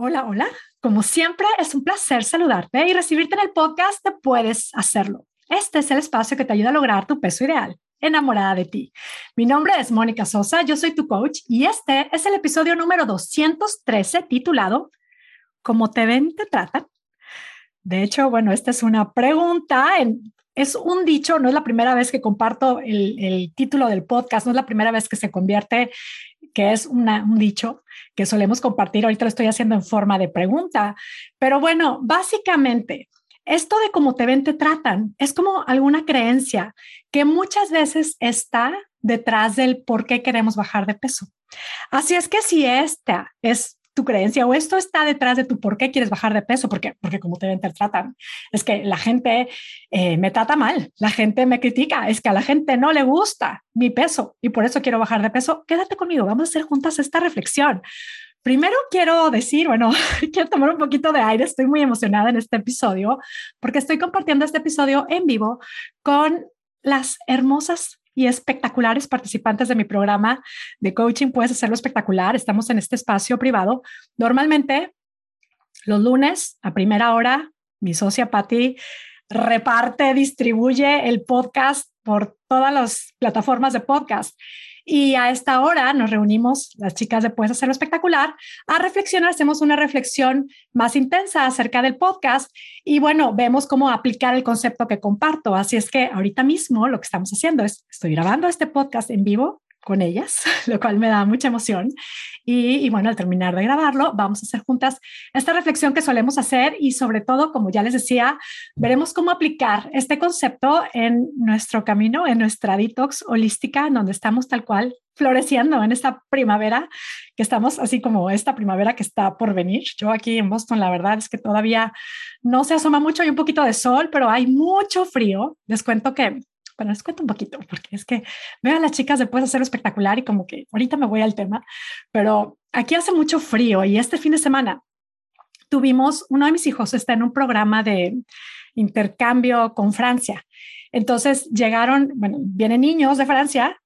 Hola, hola. Como siempre, es un placer saludarte y recibirte en el podcast de Puedes Hacerlo. Este es el espacio que te ayuda a lograr tu peso ideal, enamorada de ti. Mi nombre es Mónica Sosa, yo soy tu coach y este es el episodio número 213 titulado ¿Cómo te ven, te tratan? De hecho, bueno, esta es una pregunta, es un dicho, no es la primera vez que comparto el, título del podcast, no es la primera vez que se convierte, que es un dicho que solemos compartir. Ahorita lo estoy haciendo en forma de pregunta, pero bueno, básicamente, esto de cómo te ven, te tratan, es como alguna creencia que muchas veces está detrás del por qué queremos bajar de peso. Así es que si esta es tu creencia o esto está detrás de tu por qué quieres bajar de peso, porque, porque como te ven, te tratan. Es que la gente eh, me trata mal, la gente me critica, es que a la gente no le gusta mi peso y por eso quiero bajar de peso. Quédate conmigo, vamos a hacer juntas esta reflexión. Primero quiero decir, bueno, quiero tomar un poquito de aire, estoy muy emocionada en este episodio porque estoy compartiendo este episodio en vivo con las hermosas y espectaculares participantes de mi programa de coaching. Puedes hacerlo espectacular. Estamos en este espacio privado. Normalmente, los lunes a primera hora, mi socia Patti reparte, distribuye el podcast por todas las plataformas de podcast. Y a esta hora nos reunimos, las chicas de Puedes Hacerlo Espectacular, a reflexionar, hacemos una reflexión más intensa acerca del podcast y bueno, vemos cómo aplicar el concepto que comparto. Así es que ahorita mismo lo que estamos haciendo es, estoy grabando este podcast en vivo con ellas, lo cual me da mucha emoción. Y, bueno, al terminar de grabarlo, vamos a hacer juntas esta reflexión que solemos hacer y sobre todo, como ya les decía, veremos cómo aplicar este concepto en nuestro camino, en nuestra detox holística, donde estamos tal cual floreciendo en esta primavera, que estamos así como esta primavera que está por venir. Yo aquí en Boston, la verdad es que todavía no se asoma mucho, hay un poquito de sol, pero hay mucho frío. Les cuento que bueno, les cuento un poquito, porque es que veo a las chicas después de hacer espectacular y como que ahorita me voy al tema, pero aquí hace mucho frío y este fin de semana tuvimos, uno de mis hijos está en un programa de intercambio con Francia. Entonces llegaron, bueno, vienen niños de Francia,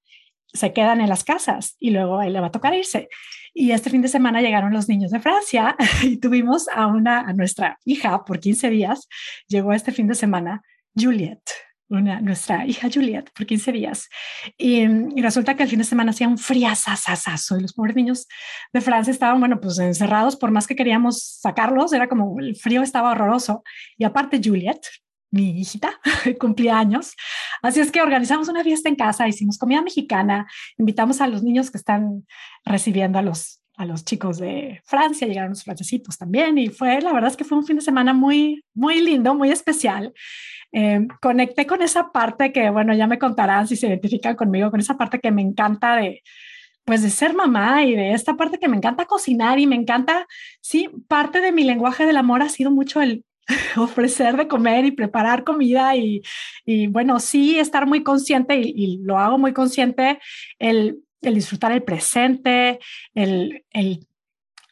se quedan en las casas y luego él le va a tocar irse. Y este fin de semana llegaron los niños de Francia y tuvimos a una, a nuestra hija por 15 días, llegó este fin de semana Juliette una, nuestra hija Juliet por 15 días. Y, resulta que el fin de semana hacía un friazazazazo y los pobres niños de Francia estaban, bueno, pues encerrados, por más que queríamos sacarlos, era como el frío estaba horroroso. Y aparte Juliet, mi hijita, cumplía años. Así es que organizamos una fiesta en casa, hicimos comida mexicana, invitamos a los niños que están recibiendo a los a los chicos de Francia, llegaron los francesitos también y fue, la verdad es que fue un fin de semana muy, muy lindo, muy especial. Eh, conecté con esa parte que, bueno, ya me contarán si se identifican conmigo, con esa parte que me encanta de, pues de ser mamá y de esta parte que me encanta cocinar y me encanta, sí, parte de mi lenguaje del amor ha sido mucho el ofrecer de comer y preparar comida y, y bueno, sí, estar muy consciente y, y, lo hago muy consciente, el el disfrutar el presente, el,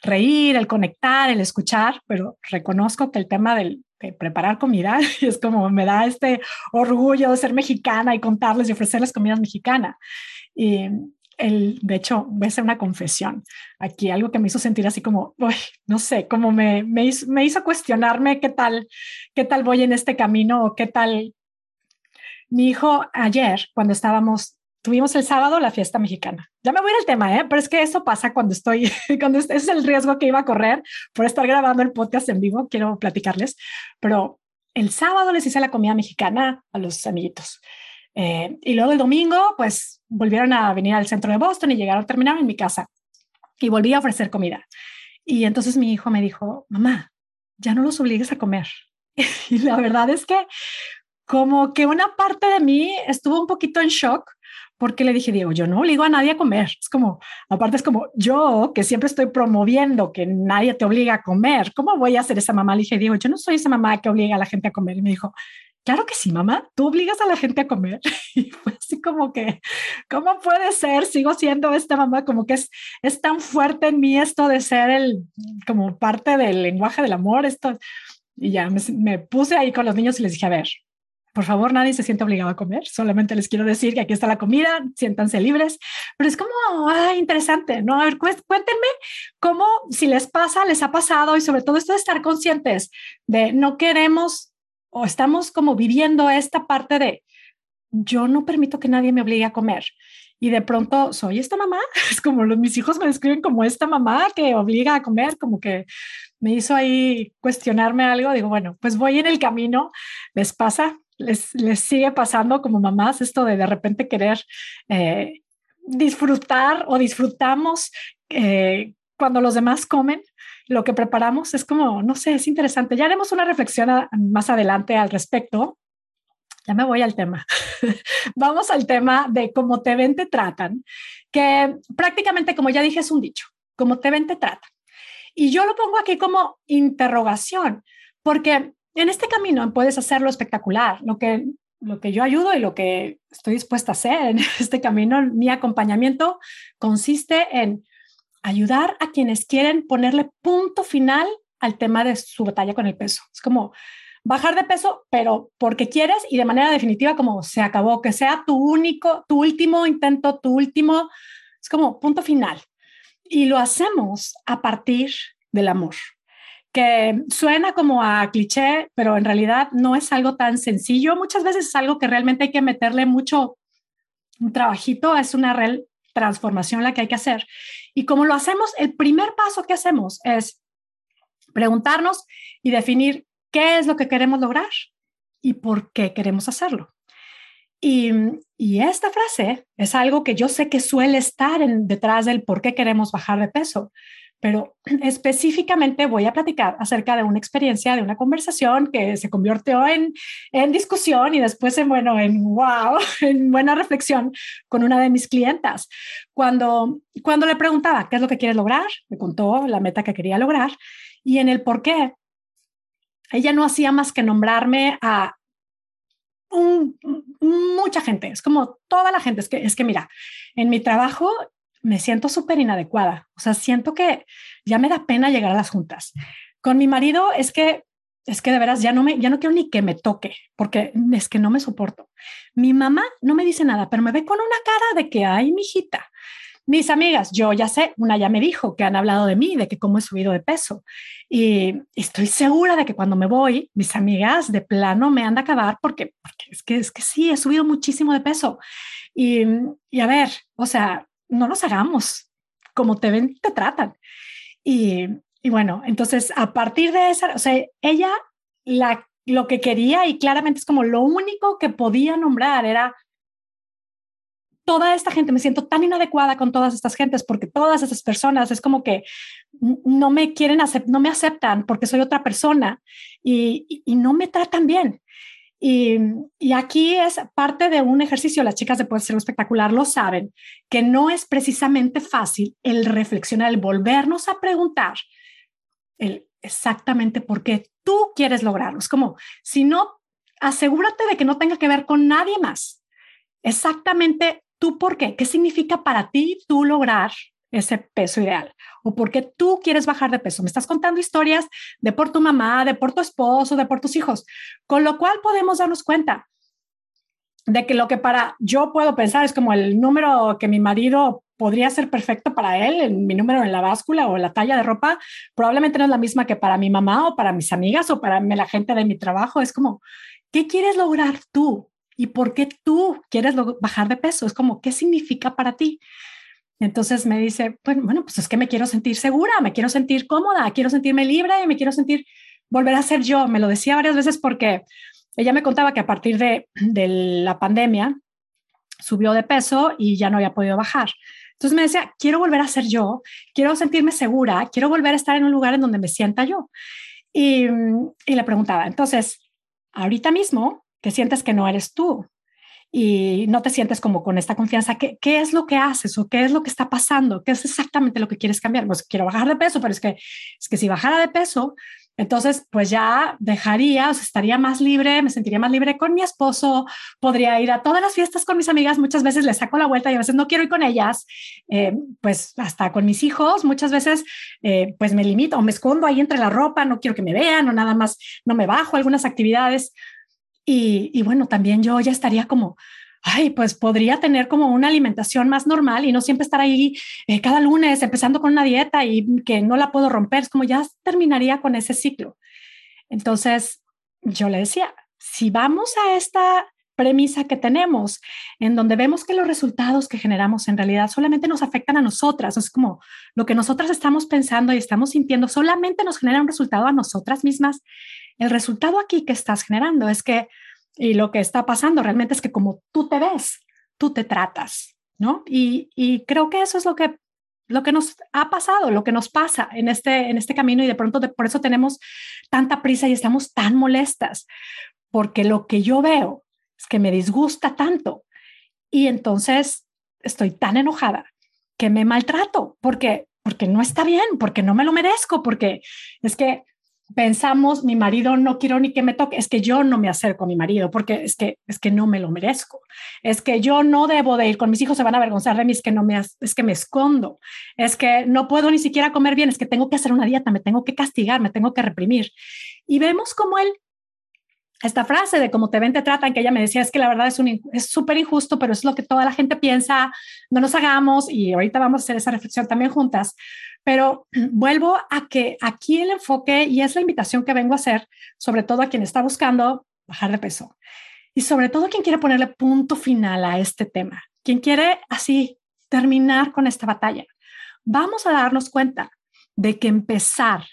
reír, el conectar, el escuchar, pero reconozco que el tema del, de preparar comida es como me da este orgullo de ser mexicana y contarles y ofrecerles comida mexicana. Y el, de hecho, voy a hacer una confesión aquí, algo que me hizo sentir así como, no sé, como me, me, hizo, me hizo cuestionarme qué tal, qué tal voy en este camino o qué tal. Mi hijo ayer, cuando estábamos tuvimos el sábado la fiesta mexicana. Ya me voy al tema, ¿eh? pero es que eso pasa cuando estoy, cuando ese es el riesgo que iba a correr por estar grabando el podcast en vivo, quiero platicarles, pero el sábado les hice la comida mexicana a los amiguitos. Eh, y luego el domingo, pues volvieron a venir al centro de Boston y llegaron, terminaron en mi casa y volví a ofrecer comida. Y entonces mi hijo me dijo, mamá, ya no los obligues a comer. y la verdad es que como que una parte de mí estuvo un poquito en shock porque le dije, Diego, yo no obligo a nadie a comer. Es como, aparte es como yo que siempre estoy promoviendo que nadie te obliga a comer. ¿Cómo voy a ser esa mamá? Le dije, Diego, yo no soy esa mamá que obliga a la gente a comer. Y me dijo, claro que sí, mamá, tú obligas a la gente a comer. Y fue así como que, ¿cómo puede ser? Sigo siendo esta mamá, como que es, es tan fuerte en mí esto de ser el, como parte del lenguaje del amor, esto. Y ya me, me puse ahí con los niños y les dije, a ver, por favor, nadie se siente obligado a comer, solamente les quiero decir que aquí está la comida, siéntanse libres, pero es como interesante, ¿no? A ver, cuéntenme cómo, si les pasa, les ha pasado y sobre todo esto de estar conscientes de no queremos o estamos como viviendo esta parte de yo no permito que nadie me obligue a comer. Y de pronto soy esta mamá, es como los, mis hijos me describen como esta mamá que obliga a comer, como que me hizo ahí cuestionarme algo. Digo, bueno, pues voy en el camino, les pasa, les, sigue pasando como mamás esto de de repente querer eh, disfrutar o disfrutamos eh, cuando los demás comen lo que preparamos es como, no sé, es interesante. Ya haremos una reflexión más adelante al respecto. Ya me voy al tema. Vamos al tema de cómo te ven, te tratan, que prácticamente, como ya dije, es un dicho, como te ven, te tratan. Y yo lo pongo aquí como interrogación, porque en este camino puedes hacerlo espectacular. Lo que, lo que yo ayudo y lo que estoy dispuesta a hacer en este camino, mi acompañamiento consiste en ayudar a quienes quieren ponerle punto final al tema de su batalla con el peso. Es como bajar de peso, pero porque quieres y de manera definitiva como se acabó, que sea tu único, tu último intento, tu último, es como punto final. Y lo hacemos a partir del amor, que suena como a cliché, pero en realidad no es algo tan sencillo. Muchas veces es algo que realmente hay que meterle mucho un trabajito, es una real transformación la que hay que hacer. Y como lo hacemos, el primer paso que hacemos es preguntarnos y definir qué es lo que queremos lograr y por qué queremos hacerlo. Y, esta frase es algo que yo sé que suele estar detrás del por qué queremos bajar de peso, pero específicamente voy a platicar acerca de una experiencia, de una conversación que se convirtió en, en discusión y después en, bueno, en wow, en buena reflexión con una de mis clientas. Cuando, cuando le preguntaba qué es lo que quieres lograr, me contó la meta que quería lograr y en el por qué, ella no hacía más que nombrarme a mucha gente, es como toda la gente, es que, es que mira, en mi trabajo me siento súper inadecuada. O sea, siento que ya me da pena llegar a las juntas. Con mi marido es que es que de veras ya no me ya no quiero ni que me toque porque es que no me soporto. Mi mamá no me dice nada, pero me ve con una cara de que ay, mijita. Mis amigas, yo ya sé, una ya me dijo que han hablado de mí, de que cómo he subido de peso. Y estoy segura de que cuando me voy, mis amigas de plano me han de acabar porque, porque es, que, es que sí, he subido muchísimo de peso. Y, y a ver, o sea, no nos hagamos, como te ven, te tratan. Y, y bueno, entonces a partir de esa, o sea, ella la, lo que quería y claramente es como lo único que podía nombrar era toda esta gente, me siento tan inadecuada con todas estas gentes porque todas esas personas es como que no me quieren, no me aceptan porque soy otra persona y, y no me tratan bien. Y, aquí es parte de un ejercicio, las chicas de Poder Ser Espectacular lo saben, que no es precisamente fácil el reflexionar, el volvernos a preguntar el exactamente por qué tú quieres lograrlo. Es como, si no, asegúrate de que no tenga que ver con nadie más. Exactamente tú por qué, qué significa para ti tú lograr ese peso ideal o porque tú quieres bajar de peso. Me estás contando historias de por tu mamá, de por tu esposo, de por tus hijos, con lo cual podemos darnos cuenta de que lo que para yo puedo pensar es como el número que mi marido podría ser perfecto para él, mi número en la báscula o la talla de ropa, probablemente no es la misma que para mi mamá o para mis amigas o para la gente de mi trabajo. Es como, ¿qué quieres lograr tú? ¿Y por qué tú quieres bajar de peso? Es como, ¿qué significa para ti? Entonces me dice, bueno, bueno, pues es que me quiero sentir segura, me quiero sentir cómoda, quiero sentirme libre y me quiero sentir, volver a ser yo. Me lo decía varias veces porque ella me contaba que a partir de, de la pandemia subió de peso y ya no había podido bajar. Entonces me decía, quiero volver a ser yo, quiero sentirme segura, quiero volver a estar en un lugar en donde me sienta yo. Y, y le preguntaba, entonces, ahorita mismo, que sientes que no eres tú, y no te sientes como con esta confianza, ¿qué, ¿qué, es lo que haces o qué es lo que está pasando? ¿Qué es exactamente lo que quieres cambiar? Pues quiero bajar de peso, pero es que, es que si bajara de peso, entonces pues ya dejaría, o sea, estaría más libre, me sentiría más libre con mi esposo, podría ir a todas las fiestas con mis amigas, muchas veces les saco la vuelta y a veces no quiero ir con ellas, eh, pues hasta con mis hijos, muchas veces eh, pues me limito o me escondo ahí entre la ropa, no quiero que me vean o nada más, no me bajo algunas actividades Y, bueno, también yo ya estaría como, ay, pues podría tener como una alimentación más normal y no siempre estar ahí eh, cada lunes empezando con una dieta y que no la puedo romper. Es como ya terminaría con ese ciclo. Entonces, yo le decía, si vamos a esta premisa que tenemos, en donde vemos que los resultados que generamos en realidad solamente nos afectan a nosotras. Es como lo que nosotras estamos pensando y estamos sintiendo solamente nos genera un resultado a nosotras mismas. El resultado aquí que estás generando es que, y lo que está pasando realmente es que como tú te ves, tú te tratas, ¿no? Y, creo que eso es lo que lo que nos ha pasado, lo que nos pasa en este, en este camino y de pronto por eso tenemos tanta prisa y estamos tan molestas, porque lo que yo veo es que me disgusta tanto y entonces estoy tan enojada que me maltrato porque porque no está bien, porque no me lo merezco, porque es que pensamos mi marido no quiero ni que me toque, es que yo no me acerco a mi marido porque es que es que no me lo merezco. Es que yo no debo de ir con mis hijos se van a avergonzar de mí, es que no me es que me escondo. Es que no puedo ni siquiera comer bien, es que tengo que hacer una dieta, me tengo que castigar, me tengo que reprimir. Y vemos como él esta frase de cómo te ven, te tratan, que ella me decía, es que la verdad es es súper injusto, pero es lo que toda la gente piensa, no nos hagamos y ahorita vamos a hacer esa reflexión también juntas. Pero vuelvo a que aquí el enfoque y es la invitación que vengo a hacer, sobre todo a quien está buscando bajar de peso y sobre todo a quien quiere ponerle punto final a este tema, quien quiere así terminar con esta batalla. Vamos a darnos cuenta de que empezar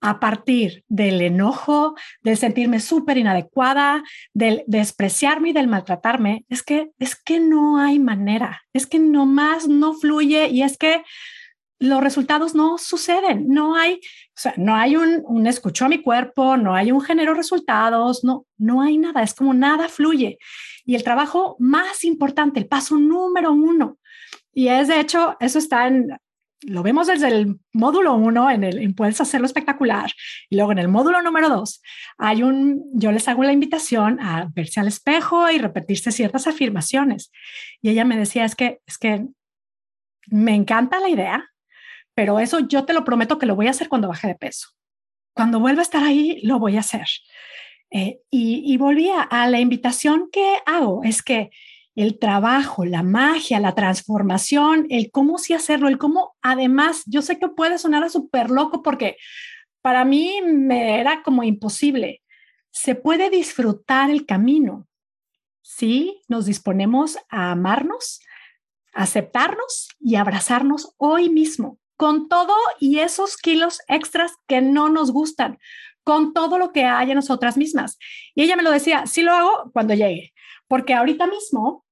a partir del enojo, del sentirme súper inadecuada, del despreciarme y del maltratarme, es que, es que no hay manera, es que nomás no fluye y es que los resultados no suceden, no hay, o sea, no hay un, un escucho a mi cuerpo, no hay un género resultados, no, no hay nada, es como nada fluye. Y el trabajo más importante, el paso número uno, y es de hecho, eso está en, lo vemos desde el módulo uno en el Puedes hacerlo espectacular y luego en el módulo número dos hay un, yo les hago la invitación a verse al espejo y repetirse ciertas afirmaciones. Y ella me decía, es que, es que me encanta la idea, pero eso yo te lo prometo que lo voy a hacer cuando baje de peso. Cuando vuelva a estar ahí, lo voy a hacer. Eh, y, y volvía a la invitación que hago, es que el trabajo, la magia, la transformación, el cómo sí hacerlo, el cómo además, yo sé que puede sonar a súper loco porque para mí me era como imposible. Se puede disfrutar el camino si nos disponemos a amarnos, aceptarnos y abrazarnos hoy mismo, con todo y esos kilos extras que no nos gustan, con todo lo que hay en nosotras mismas. Y ella me lo decía, sí lo hago cuando llegue, porque ahorita mismo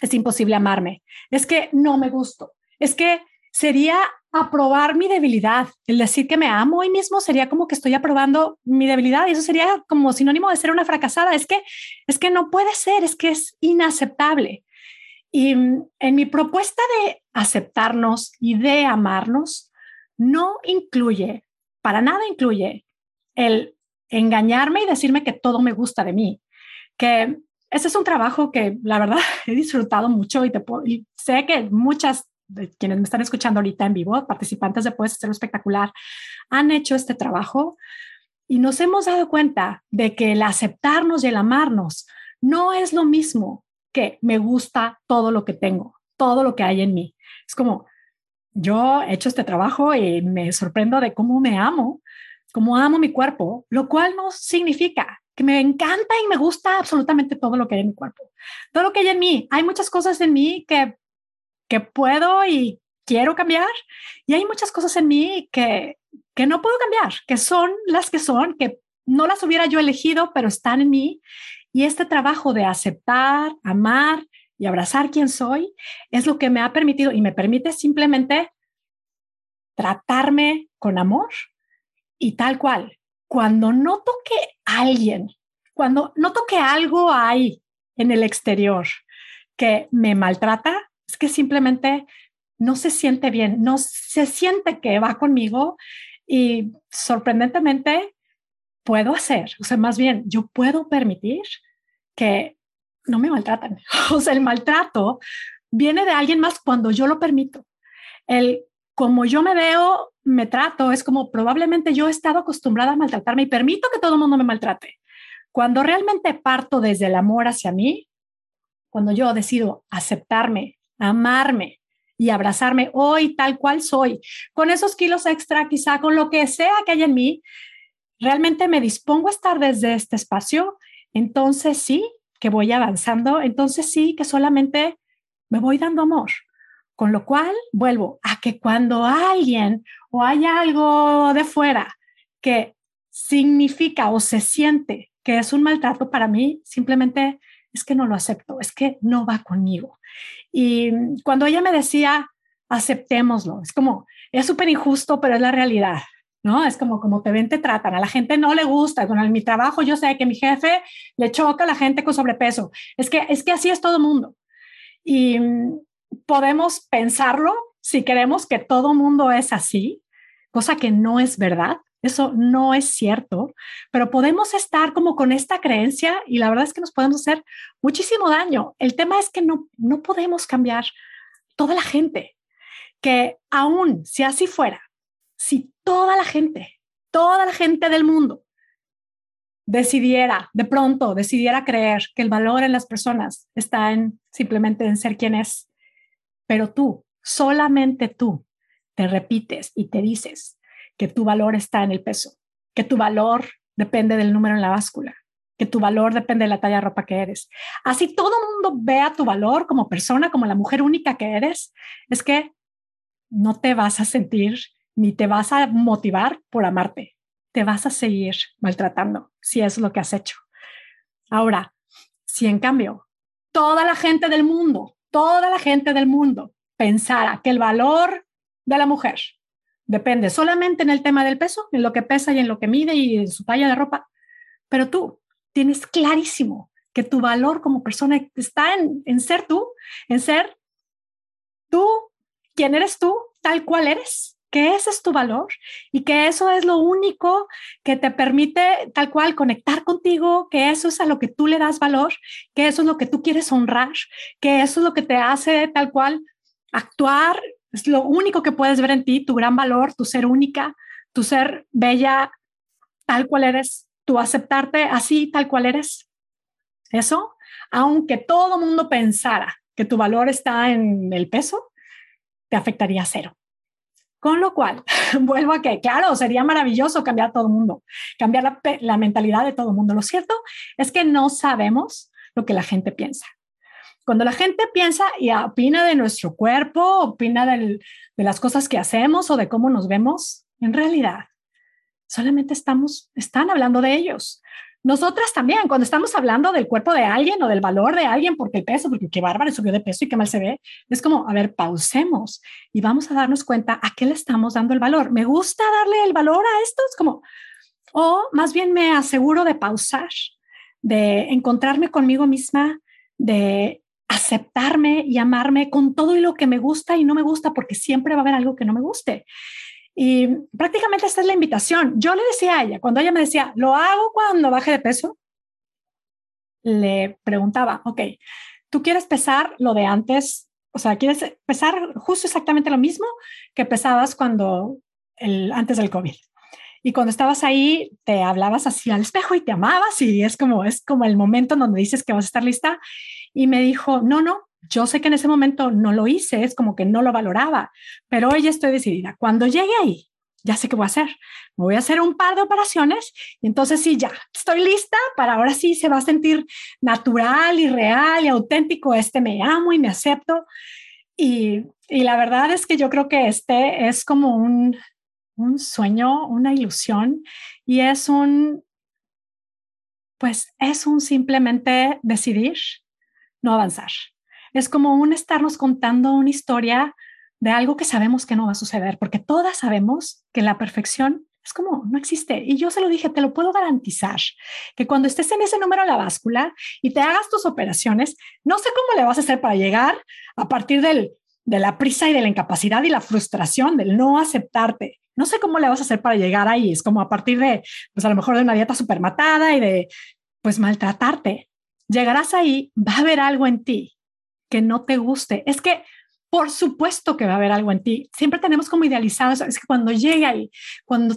es imposible amarme, es que no me gusto, es que sería aprobar mi debilidad. El decir que me amo hoy mismo sería como que estoy aprobando mi debilidad y eso sería como sinónimo de ser una fracasada. Es que es que no puede ser, es que es inaceptable. Y en mi propuesta de aceptarnos y de amarnos no incluye, para nada incluye el engañarme y decirme que todo me gusta de mí, que ese es un trabajo que la verdad he disfrutado mucho y, te sé que muchas de quienes me están escuchando ahorita en vivo, participantes de Puedes Hacerlo Espectacular, han hecho este trabajo y nos hemos dado cuenta de que el aceptarnos y el amarnos no es lo mismo que me gusta todo lo que tengo, todo lo que hay en mí. Es como, yo he hecho este trabajo y me sorprendo de cómo me amo, cómo amo mi cuerpo, lo cual no significa que me encanta y me gusta absolutamente todo lo que hay en mi cuerpo, todo lo que hay en mí. Hay muchas cosas en mí que, que puedo y quiero cambiar y hay muchas cosas en mí que, que no puedo cambiar, que son las que son, que no las hubiera yo elegido, pero están en mí. Y este trabajo de aceptar, amar y abrazar quien soy es lo que me ha permitido y me permite simplemente tratarme con amor y tal cual, cuando noto que alguien, cuando noto que algo hay en el exterior que me maltrata, es que simplemente no se siente bien, no se siente que va conmigo y sorprendentemente puedo hacer, o sea, más bien yo puedo permitir que no me maltratan. O sea, el maltrato viene de alguien más cuando yo lo permito. El como yo me veo, me trato, es como probablemente yo he estado acostumbrada a maltratarme y permito que todo el mundo me maltrate. Cuando realmente parto desde el amor hacia mí, cuando yo decido aceptarme, amarme y abrazarme hoy tal cual soy, con esos kilos extra, quizá con lo que sea que hay en mí, realmente me dispongo a estar desde este espacio, entonces sí que voy avanzando, entonces sí que solamente me voy dando amor. Con lo cual, vuelvo a que cuando alguien o hay algo de fuera que significa o se siente que es un maltrato para mí, simplemente es que no lo acepto, es que no va conmigo. Y cuando ella me decía, aceptémoslo, es como, es súper injusto, pero es la realidad. ¿no? Es como, como te ven, te tratan. A la gente no le gusta. Con mi trabajo yo sé que mi jefe le choca a la gente con sobrepeso. Es que, es que así es todo el mundo. Y podemos pensarlo si queremos que todo mundo es así, cosa que no es verdad. Eso no es cierto, pero podemos estar como con esta creencia y la verdad es que nos podemos hacer muchísimo daño. El tema es que no, no podemos cambiar toda la gente, que aún si así fuera, si toda la gente, toda la gente del mundo decidiera, de pronto decidiera creer que el valor en las personas está en simplemente en ser quien es, pero tú, solamente tú, te repites y te dices, que tu valor está en el peso, que tu valor depende del número en la báscula, que tu valor depende de la talla de ropa que eres. Así todo el mundo vea tu valor como persona, como la mujer única que eres, es que no te vas a sentir ni te vas a motivar por amarte. Te vas a seguir maltratando si es lo que has hecho. Ahora, si en cambio toda la gente del mundo, toda la gente del mundo pensara que el valor de la mujer Depende solamente en el tema del peso, en lo que pesa y en lo que mide y en su talla de ropa. Pero tú tienes clarísimo que tu valor como persona está en, ser tú, en ser tú, quien eres tú, tal cual eres, que ese es tu valor y que eso es lo único que te permite tal cual conectar contigo, que eso es a lo que tú le das valor, que eso es lo que tú quieres honrar, que eso es lo que te hace tal cual actuar es lo único que puedes ver en ti, tu gran valor, tu ser única, tu ser bella tal cual eres, tu aceptarte así tal cual eres. Eso, aunque todo mundo pensara que tu valor está en el peso, te afectaría cero. Con lo cual, vuelvo a que, claro, sería maravilloso cambiar todo el mundo, cambiar la, la mentalidad de todo el mundo. Lo cierto es que no sabemos lo que la gente piensa. Cuando la gente piensa y opina de nuestro cuerpo, opina de las cosas que hacemos o de cómo nos vemos, en realidad solamente estamos, están hablando de ellos. Nosotras también, cuando estamos hablando del cuerpo de alguien o del valor de alguien, porque el peso, porque qué bárbaro subió de peso y qué mal se ve, es como, a ver, pausemos y vamos a darnos cuenta a qué le estamos dando el valor. ¿Me gusta darle el valor a esto? Es como, o más bien me aseguro de pausar, de encontrarme conmigo misma, de aceptarme y amarme con todo y lo que me gusta y no me gusta, porque siempre va a haber algo que no me guste. Y prácticamente esta es la invitación. Yo le decía a ella, cuando ella me decía, lo hago cuando baje de peso, le preguntaba, ok, ¿tú quieres pesar lo de antes? O sea, ¿quieres pesar justo exactamente lo mismo que pesabas cuando antes del COVID? Y cuando estabas ahí, te hablabas así al espejo y te amabas y es como, es como el momento en donde dices que vas a estar lista y me dijo, no, no, yo sé que en ese momento no lo hice, es como que no lo valoraba, pero hoy estoy decidida. Cuando llegue ahí, ya sé qué voy a hacer. Me voy a hacer un par de operaciones y entonces sí, ya estoy lista para ahora sí se va a sentir natural y real y auténtico. Este me amo y me acepto. Y, la verdad es que yo creo que este es como un sueño, una ilusión y es un, pues es un simplemente decidir no avanzar. Es como un estarnos contando una historia de algo que sabemos que no va a suceder, porque todas sabemos que la perfección es como no existe. Y yo se lo dije, te lo puedo garantizar, que cuando estés en ese número en la báscula y te hagas tus operaciones, no sé cómo le vas a hacer para llegar a partir del, de la prisa y de la incapacidad y la frustración del no aceptarte. No sé cómo le vas a hacer para llegar ahí. Es como a partir de, pues a lo mejor de una dieta súper matada y de, pues maltratarte llegarás ahí, va a haber algo en ti que no te guste. Es que, por supuesto que va a haber algo en ti. Siempre tenemos como idealizados, es que cuando llegue ahí, cuando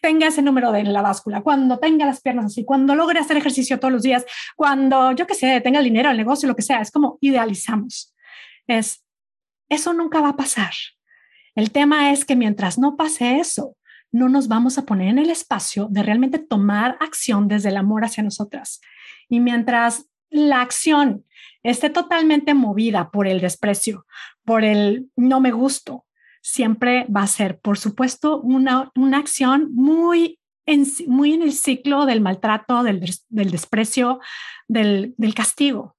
tenga ese número de en la báscula, cuando tenga las piernas así, cuando logre hacer ejercicio todos los días, cuando yo qué sé, tenga el dinero, el negocio, lo que sea, es como idealizamos. Es, eso nunca va a pasar. El tema es que mientras no pase eso, no nos vamos a poner en el espacio de realmente tomar acción desde el amor hacia nosotras. Y mientras la acción esté totalmente movida por el desprecio, por el no me gusto, siempre va a ser, por supuesto, una, acción muy en, muy en el ciclo del maltrato, del, desprecio, del, del castigo.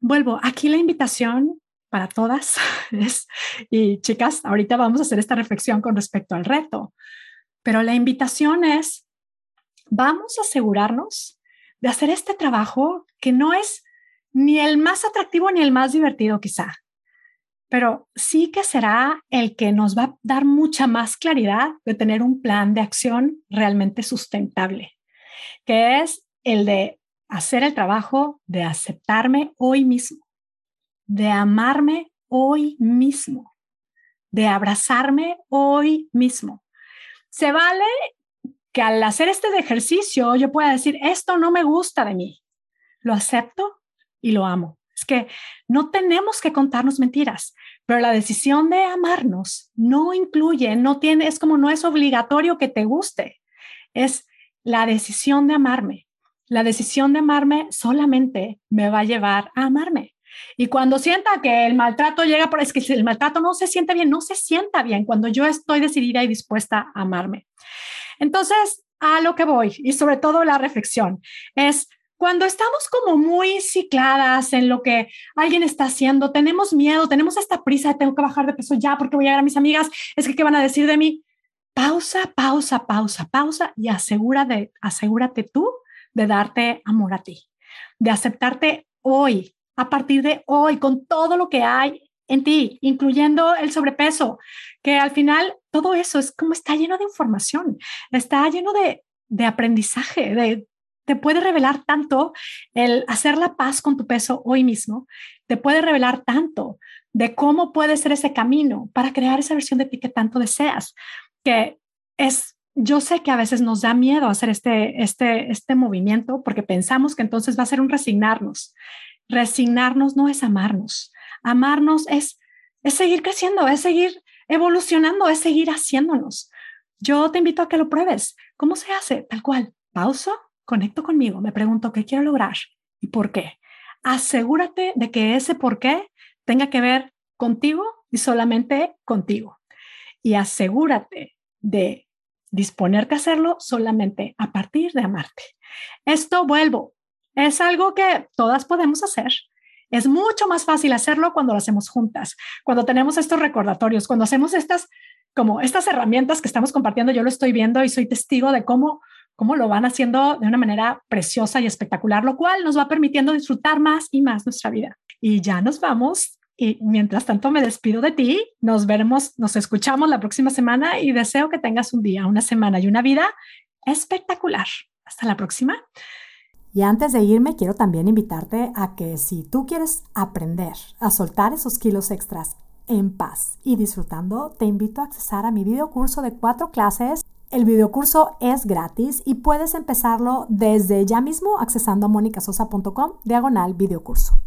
Vuelvo, aquí la invitación para todas es, y chicas, ahorita vamos a hacer esta reflexión con respecto al reto, pero la invitación es, vamos a asegurarnos de hacer este trabajo que no es ni el más atractivo ni el más divertido quizá, pero sí que será el que nos va a dar mucha más claridad de tener un plan de acción realmente sustentable, que es el de hacer el trabajo de aceptarme hoy mismo, de amarme hoy mismo, de abrazarme hoy mismo. Se vale que al hacer este ejercicio yo pueda decir, esto no me gusta de mí, lo acepto y lo amo. Es que no tenemos que contarnos mentiras, pero la decisión de amarnos no incluye, no tiene, es como no es obligatorio que te guste, es la decisión de amarme. La decisión de amarme solamente me va a llevar a amarme. Y cuando sienta que el maltrato llega por, es que el maltrato no se siente bien, no se sienta bien cuando yo estoy decidida y dispuesta a amarme. Entonces, a lo que voy y sobre todo la reflexión es cuando estamos como muy cicladas en lo que alguien está haciendo, tenemos miedo, tenemos esta prisa tengo que bajar de peso ya porque voy a ver a mis amigas, es que qué van a decir de mí. Pausa, pausa, pausa, pausa y asegura de, asegúrate tú de darte amor a ti, de aceptarte hoy, a partir de hoy, con todo lo que hay en ti, incluyendo el sobrepeso, que al final todo eso es como está lleno de información, está lleno de, de aprendizaje, te puede revelar tanto el hacer la paz con tu peso hoy mismo, te puede revelar tanto de cómo puede ser ese camino para crear esa versión de ti que tanto deseas, que es, yo sé que a veces nos da miedo hacer este, este, este movimiento porque pensamos que entonces va a ser un resignarnos. Resignarnos no es amarnos, amarnos es, es seguir creciendo, es seguir evolucionando, es seguir haciéndonos. Yo te invito a que lo pruebes. ¿Cómo se hace? Tal cual. Pauso, conecto conmigo, me pregunto qué quiero lograr y por qué. Asegúrate de que ese por qué tenga que ver contigo y solamente contigo. Y asegúrate de disponerte a hacerlo solamente a partir de amarte. Esto vuelvo, es algo que todas podemos hacer. Es mucho más fácil hacerlo cuando lo hacemos juntas, cuando tenemos estos recordatorios, cuando hacemos estas como estas herramientas que estamos compartiendo, yo lo estoy viendo y soy testigo de cómo cómo lo van haciendo de una manera preciosa y espectacular, lo cual nos va permitiendo disfrutar más y más nuestra vida. Y ya nos vamos. Y mientras tanto me despido de ti. Nos veremos, nos escuchamos la próxima semana y deseo que tengas un día, una semana y una vida espectacular. Hasta la próxima. Y antes de irme, quiero también invitarte a que si tú quieres aprender a soltar esos kilos extras en paz y disfrutando, te invito a accesar a mi video curso de cuatro clases el videocurso es gratis y puedes empezarlo desde ya mismo accesando a monicasosa.com diagonal videocurso.